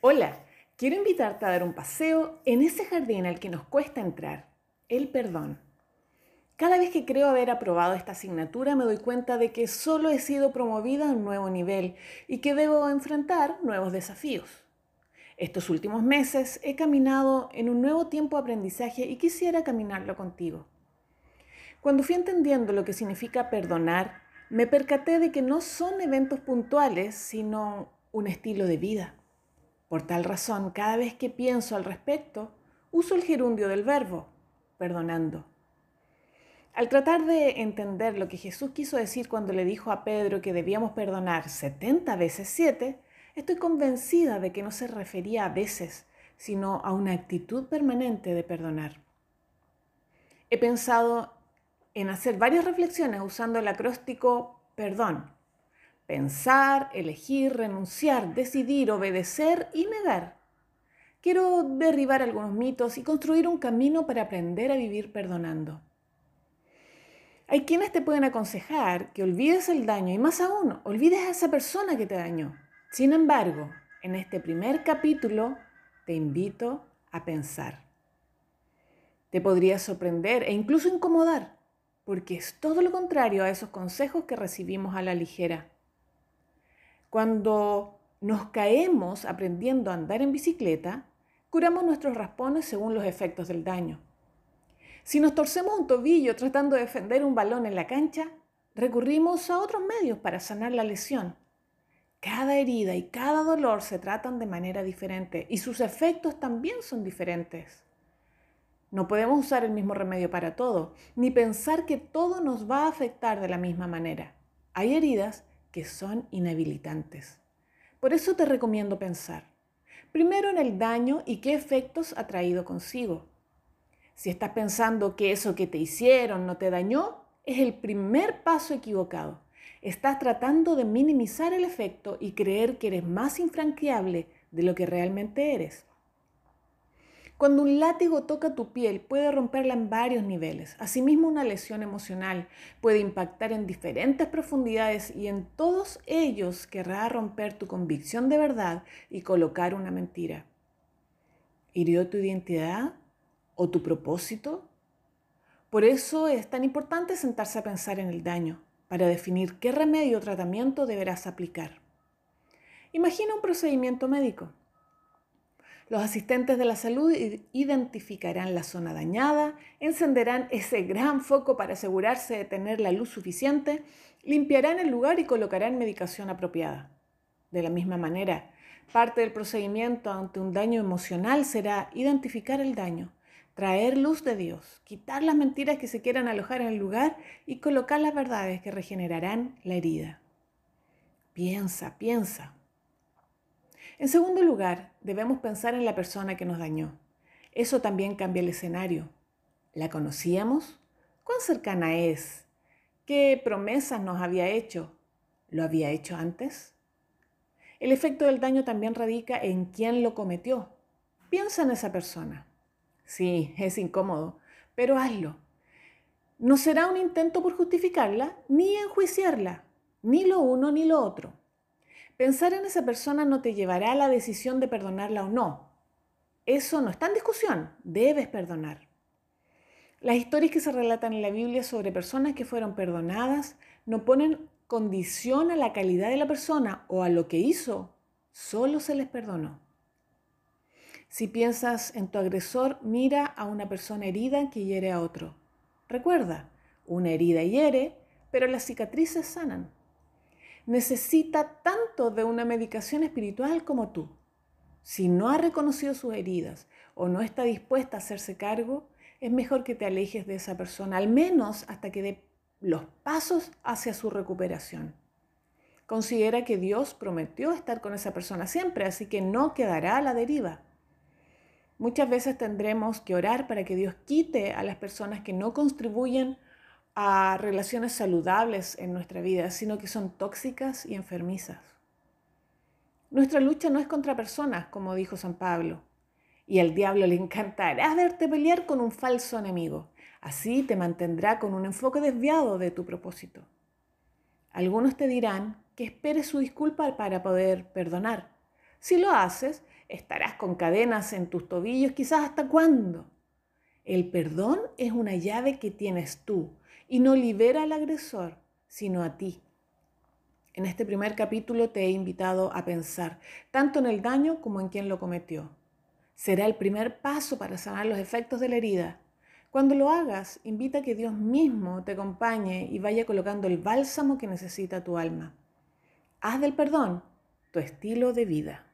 Hola, quiero invitarte a dar un paseo en ese jardín al que nos cuesta entrar, el perdón. Cada vez que creo haber aprobado esta asignatura me doy cuenta de que solo he sido promovida a un nuevo nivel y que debo enfrentar nuevos desafíos. Estos últimos meses he caminado en un nuevo tiempo de aprendizaje y quisiera caminarlo contigo. Cuando fui entendiendo lo que significa perdonar, me percaté de que no son eventos puntuales, sino un estilo de vida. Por tal razón, cada vez que pienso al respecto, uso el gerundio del verbo, perdonando. Al tratar de entender lo que Jesús quiso decir cuando le dijo a Pedro que debíamos perdonar 70 veces 7, estoy convencida de que no se refería a veces, sino a una actitud permanente de perdonar. He pensado en hacer varias reflexiones usando el acróstico perdón, Pensar, elegir, renunciar, decidir, obedecer y negar. Quiero derribar algunos mitos y construir un camino para aprender a vivir perdonando. Hay quienes te pueden aconsejar que olvides el daño y más aún, olvides a esa persona que te dañó. Sin embargo, en este primer capítulo te invito a pensar. Te podría sorprender e incluso incomodar, porque es todo lo contrario a esos consejos que recibimos a la ligera. Cuando nos caemos aprendiendo a andar en bicicleta, curamos nuestros raspones según los efectos del daño. Si nos torcemos un tobillo tratando de defender un balón en la cancha, recurrimos a otros medios para sanar la lesión. Cada herida y cada dolor se tratan de manera diferente y sus efectos también son diferentes. No podemos usar el mismo remedio para todo, ni pensar que todo nos va a afectar de la misma manera. Hay heridas que son inhabilitantes. Por eso te recomiendo pensar, primero en el daño y qué efectos ha traído consigo. Si estás pensando que eso que te hicieron no te dañó, es el primer paso equivocado. Estás tratando de minimizar el efecto y creer que eres más infranqueable de lo que realmente eres. Cuando un látigo toca tu piel puede romperla en varios niveles. Asimismo, una lesión emocional puede impactar en diferentes profundidades y en todos ellos querrá romper tu convicción de verdad y colocar una mentira. ¿Hirió tu identidad o tu propósito? Por eso es tan importante sentarse a pensar en el daño, para definir qué remedio o tratamiento deberás aplicar. Imagina un procedimiento médico. Los asistentes de la salud identificarán la zona dañada, encenderán ese gran foco para asegurarse de tener la luz suficiente, limpiarán el lugar y colocarán medicación apropiada. De la misma manera, parte del procedimiento ante un daño emocional será identificar el daño, traer luz de Dios, quitar las mentiras que se quieran alojar en el lugar y colocar las verdades que regenerarán la herida. Piensa, piensa, en segundo lugar, debemos pensar en la persona que nos dañó. Eso también cambia el escenario. ¿La conocíamos? ¿Cuán cercana es? ¿Qué promesas nos había hecho? ¿Lo había hecho antes? El efecto del daño también radica en quién lo cometió. Piensa en esa persona. Sí, es incómodo, pero hazlo. No será un intento por justificarla ni enjuiciarla, ni lo uno ni lo otro. Pensar en esa persona no te llevará a la decisión de perdonarla o no. Eso no está en discusión, debes perdonar. Las historias que se relatan en la Biblia sobre personas que fueron perdonadas no ponen condición a la calidad de la persona o a lo que hizo, solo se les perdonó. Si piensas en tu agresor, mira a una persona herida que hiere a otro. Recuerda, una herida hiere, pero las cicatrices sanan necesita tanto de una medicación espiritual como tú. Si no ha reconocido sus heridas o no está dispuesta a hacerse cargo, es mejor que te alejes de esa persona, al menos hasta que dé los pasos hacia su recuperación. Considera que Dios prometió estar con esa persona siempre, así que no quedará a la deriva. Muchas veces tendremos que orar para que Dios quite a las personas que no contribuyen a relaciones saludables en nuestra vida, sino que son tóxicas y enfermizas. Nuestra lucha no es contra personas, como dijo San Pablo, y al diablo le encantará verte pelear con un falso enemigo. Así te mantendrá con un enfoque desviado de tu propósito. Algunos te dirán que esperes su disculpa para poder perdonar. Si lo haces, Estarás con cadenas en tus tobillos, quizás hasta cuándo. El perdón es una llave que tienes tú y no libera al agresor, sino a ti. En este primer capítulo te he invitado a pensar tanto en el daño como en quien lo cometió. Será el primer paso para sanar los efectos de la herida. Cuando lo hagas, invita a que Dios mismo te acompañe y vaya colocando el bálsamo que necesita tu alma. Haz del perdón tu estilo de vida.